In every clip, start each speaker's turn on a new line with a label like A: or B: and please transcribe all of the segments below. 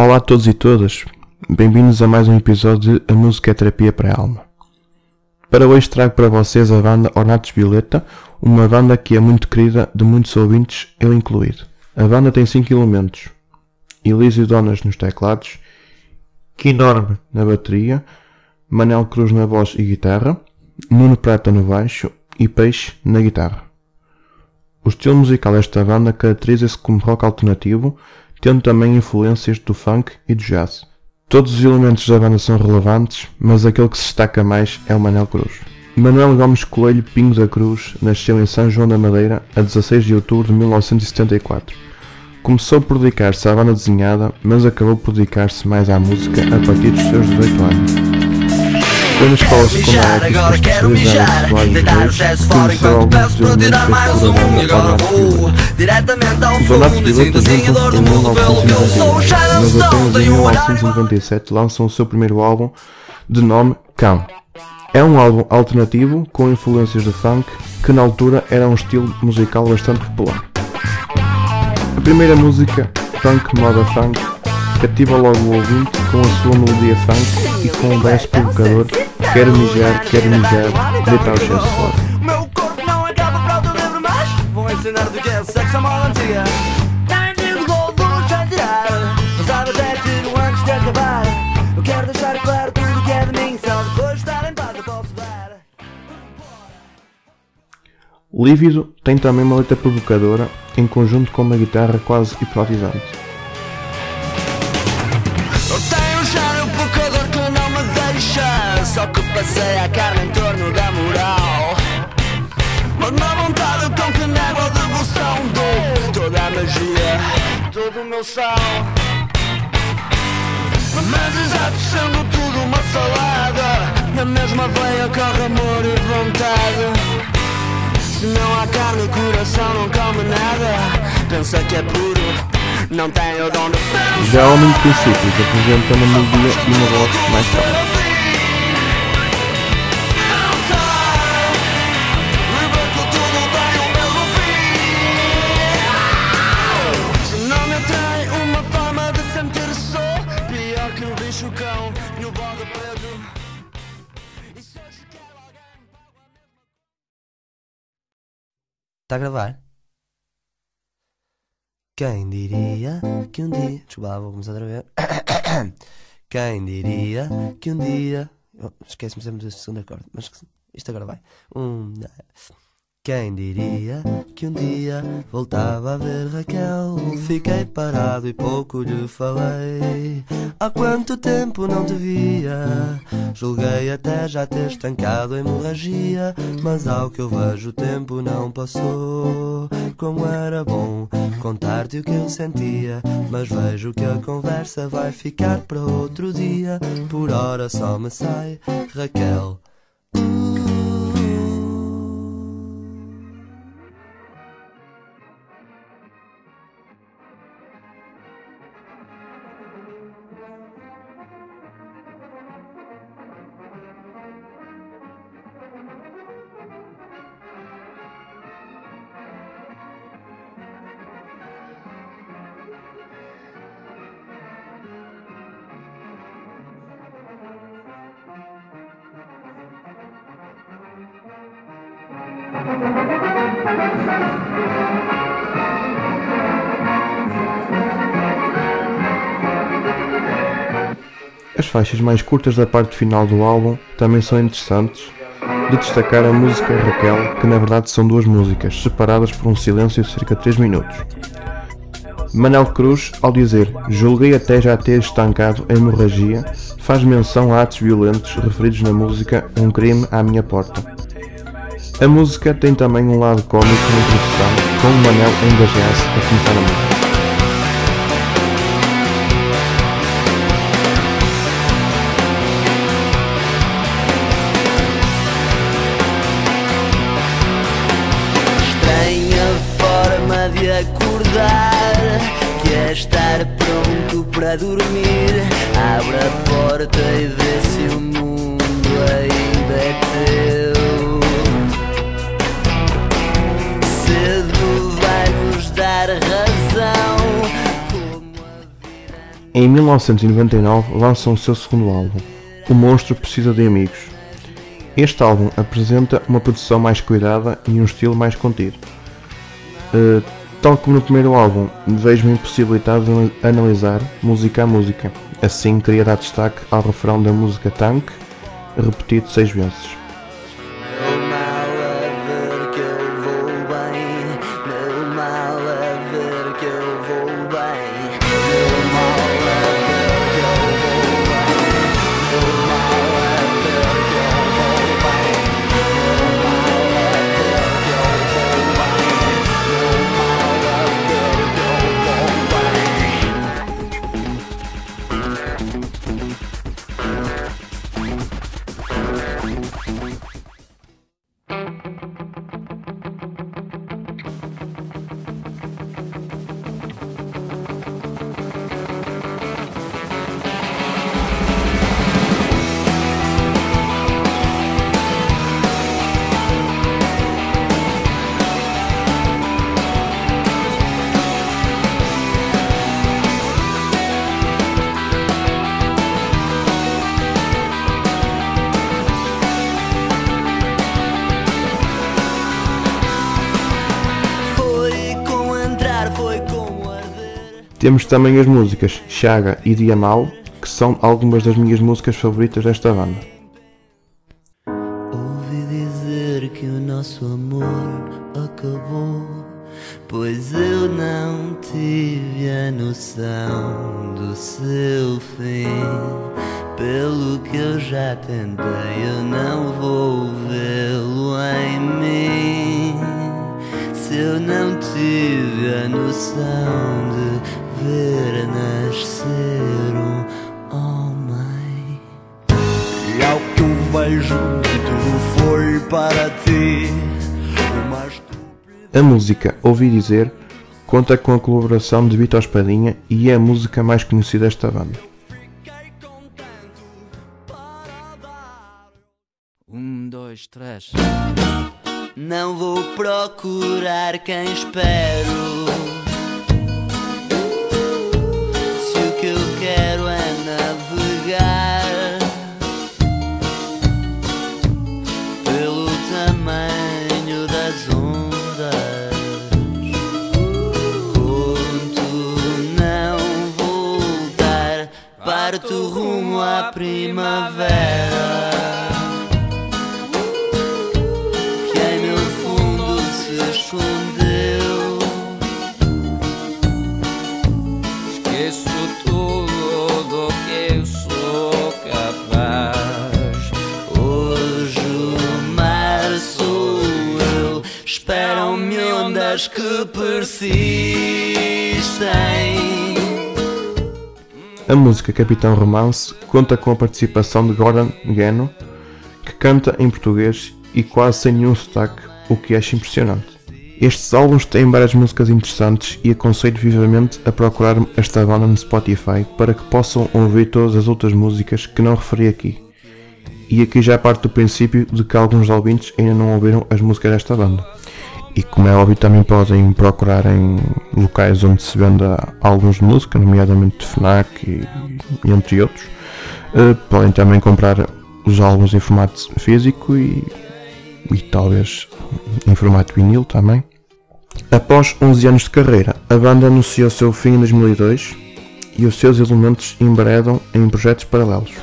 A: Olá a todos e todas, bem-vindos a mais um episódio de A Música é Terapia para a Alma. Para hoje trago para vocês a banda Ornatos Violeta, uma banda que é muito querida de muitos ouvintes, eu incluído. A banda tem 5 elementos: Elísio Donas nos teclados, Quinorme na bateria, Manel Cruz na voz e guitarra, Nuno Prata no baixo e Peixe na guitarra. O estilo musical desta banda caracteriza-se como rock alternativo, tendo também influências do funk e do jazz. Todos os elementos da banda são relevantes, mas aquele que se destaca mais é o Manel Cruz. Manuel Gomes Coelho Pingo da Cruz nasceu em São João da Madeira a 16 de outubro de 1974. Começou por dedicar-se à banda desenhada, mas acabou por dedicar-se mais à música a partir dos seus 18 anos. Na escola secundária que
B: agora quero mijar Deitar o excesso fora enquanto peço para tirar mais um E agora vou diretamente ao fundo E sinto assim do mundo pelo que eu sou Shadow Stone,
A: apenas em
B: tenho um horário
A: 1997 lançam o seu primeiro álbum de nome Cão. É um álbum alternativo com influências de funk que na altura era um estilo musical bastante popular. A primeira música, Funk Moda Funk, cativa logo o ouvinte com a sua melodia funk e com um verso provocador. Quero mijar, quero mijar, deitar o excesso fora.
B: Meu corpo não acaba para o livre mais Vou ensinar do que é sexo a moda antiga. Nem digo Mas até tiro antes de acabar Eu quero deixar claro tudo que é de mim. Só depois de estar em paz eu posso dar.
A: Lívido tem também uma letra provocadora em conjunto com uma guitarra quase hipnotizante.
B: Passei a carne em torno da moral Mas na vontade com que nego a devoção Dou toda a magia, todo o meu sal Mas exato sendo tudo uma salada. Na mesma veia corre amor e vontade. Se não há carne, o coração não come nada. Pensa que é puro, não tem o dom de pensar
A: Já Homem de Princípios apresenta uma melodia e uma voz mais calma.
C: Está a gravar? Quem diria que um dia. Desculpa lá, vou começar outra vez. Quem diria que um dia. Oh, Esquece-me sempre do segundo acorde, mas isto agora vai. Um. dois. Quem diria que um dia voltava a ver Raquel? Fiquei parado e pouco lhe falei. Há quanto tempo não te via? Julguei até já ter estancado a hemorragia. Mas ao que eu vejo, o tempo não passou. Como era bom contar-te o que eu sentia. Mas vejo que a conversa vai ficar para outro dia. Por hora só me sai Raquel.
A: As faixas mais curtas da parte final do álbum também são interessantes, de destacar a música Raquel, que na verdade são duas músicas, separadas por um silêncio de cerca de 3 minutos. Manel Cruz, ao dizer julguei até já ter estancado a hemorragia, faz menção a atos violentos referidos na música Um crime à minha porta. A música tem também um lado cómico na introdução, com o Manel a engajar-se a começar a música.
B: De acordar Que é estar pronto para dormir Abre a porta e vê se o mundo ainda
A: Em 1999 lançam o seu segundo álbum, O Monstro Precisa de Amigos. Este álbum apresenta uma produção mais cuidada e um estilo mais contido. Uh, tal como no primeiro álbum, vejo-me impossibilitado de analisar música a música. Assim, queria dar destaque ao refrão da música Tank, repetido seis vezes. Temos também as músicas Chaga e Diamal, que são algumas das minhas músicas favoritas desta banda.
B: Ouvi dizer que o nosso amor acabou, pois eu não tive a noção do seu fim. Pelo que eu já tentei, eu não vou vê-lo em mim. Se eu não tive a noção de ver nascer um homem. E ao que eu vejo, tudo foi para ti.
A: A música Ouvi Dizer conta com a colaboração de Vitor Espadinha e é a música mais conhecida desta banda.
B: Um, dois, três. Não vou procurar quem espero. Primavera. Que em meu fundo se escondeu. Esqueço tudo do que eu sou capaz. Hoje o mar sou eu. Esperam-me ondas que persistem.
A: A música Capitão Romance conta com a participação de Gordon Gano, que canta em português e quase sem nenhum sotaque, o que acho impressionante. Estes álbuns têm várias músicas interessantes e aconselho vivamente a procurar esta banda no Spotify para que possam ouvir todas as outras músicas que não referi aqui. E aqui já parte do princípio de que alguns ouvintes ainda não ouviram as músicas desta banda e como é óbvio também podem procurar em locais onde se venda álbuns de música, nomeadamente FNAC e, e entre outros. Uh, podem também comprar os álbuns em formato físico e, e talvez em formato vinil também. Após 11 anos de carreira, a banda anunciou seu fim em 2002 e os seus elementos embredam em projetos paralelos.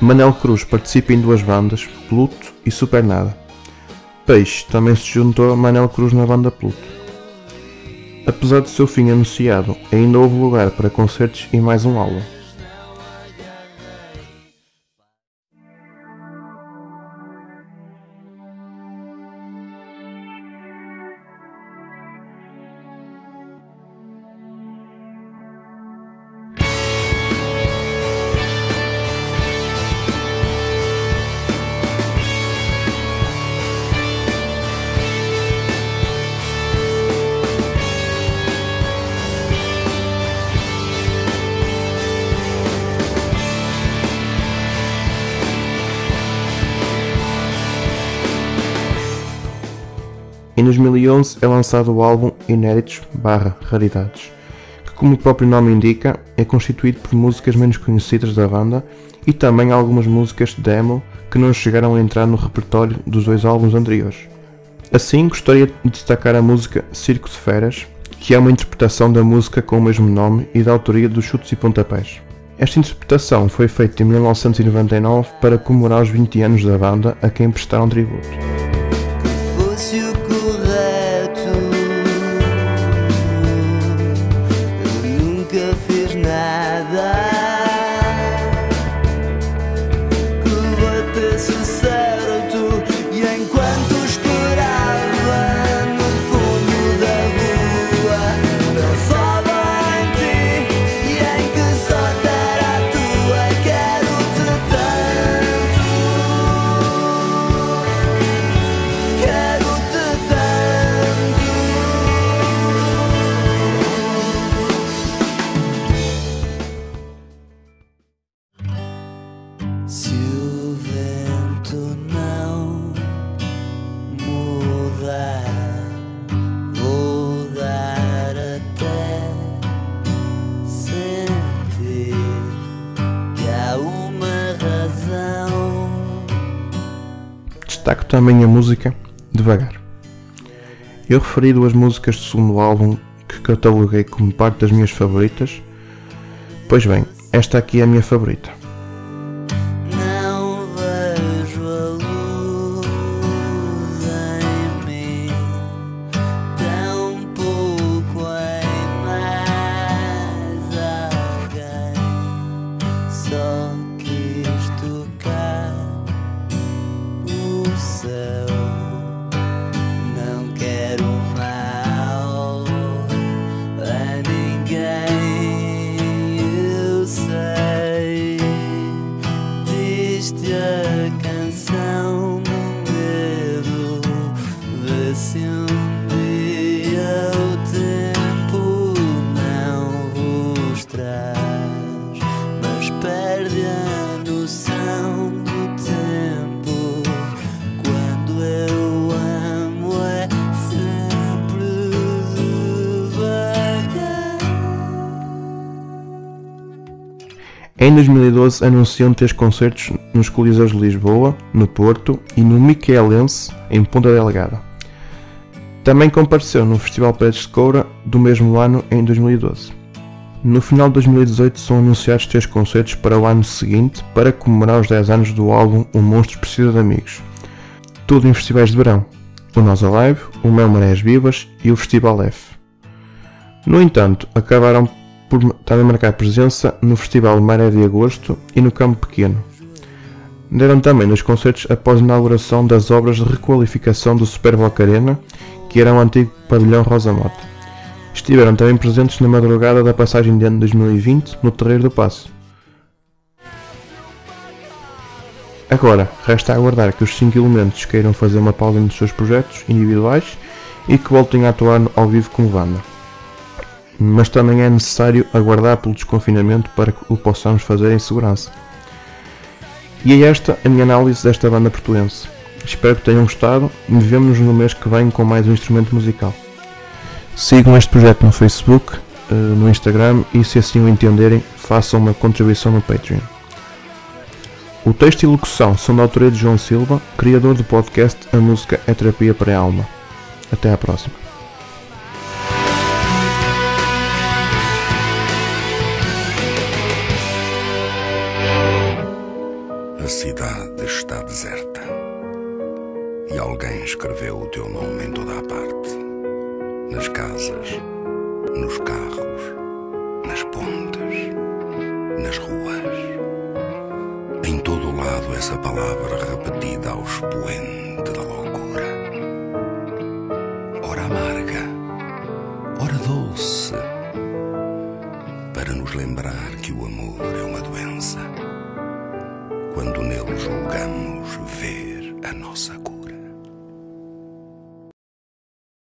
A: Manel Cruz participa em duas bandas, Pluto e Supernada. Peixe também se juntou a Manel Cruz na banda Pluto. Apesar do seu fim anunciado, ainda houve lugar para concertos e mais um álbum. Em 2011 é lançado o álbum Inéditos barra Raridades, que como o próprio nome indica, é constituído por músicas menos conhecidas da banda e também algumas músicas de demo que não chegaram a entrar no repertório dos dois álbuns anteriores. Assim, gostaria de destacar a música Circo de Feras, que é uma interpretação da música com o mesmo nome e da autoria dos Chutes e Pontapés. Esta interpretação foi feita em 1999 para comemorar os 20 anos da banda a quem prestaram tributo. Destaco também a música Devagar. Eu referi duas músicas do segundo álbum que cataloguei como parte das minhas favoritas. Pois bem, esta aqui é a minha favorita.
B: Em
A: 2012 anunciam três concertos nos Coliseus de Lisboa, no Porto e no Miquelense, em Ponta Delgada. Também compareceu no Festival Paredes de Coura do mesmo ano, em 2012. No final de 2018 são anunciados três concertos para o ano seguinte para comemorar os 10 anos do álbum O Monstro Precisa de Amigos. Tudo em festivais de verão. O Nós Alive, o Mel Marés Vivas e o Festival F. No entanto, acabaram por também marcar presença no Festival Maré de Agosto e no Campo Pequeno. Deram também nos concertos após a inauguração das obras de requalificação do Superboc Arena, que era o antigo pavilhão Rosa Mota. Estiveram também presentes na madrugada da passagem de ano 2020 no Terreiro do Passo. Agora, resta aguardar que os 5 elementos queiram fazer uma pausa nos seus projetos individuais e que voltem a atuar ao vivo como banda. Mas também é necessário aguardar pelo desconfinamento para que o possamos fazer em segurança. E é esta a minha análise desta banda portuense. Espero que tenham gostado e vemo-nos no mês que vem com mais um instrumento musical. Sigam este projeto no Facebook, eh, no Instagram e, se assim o entenderem, façam uma contribuição no Patreon. O texto e locução são da autoria de João Silva, criador do podcast A Música é Terapia para a Alma. Até à próxima.
D: Cidade está deserta. E alguém escreveu o teu nome em toda a parte. Nas casas, nos carros, nas pontes, nas ruas. Em todo o lado essa palavra repetida ao expoente da loucura.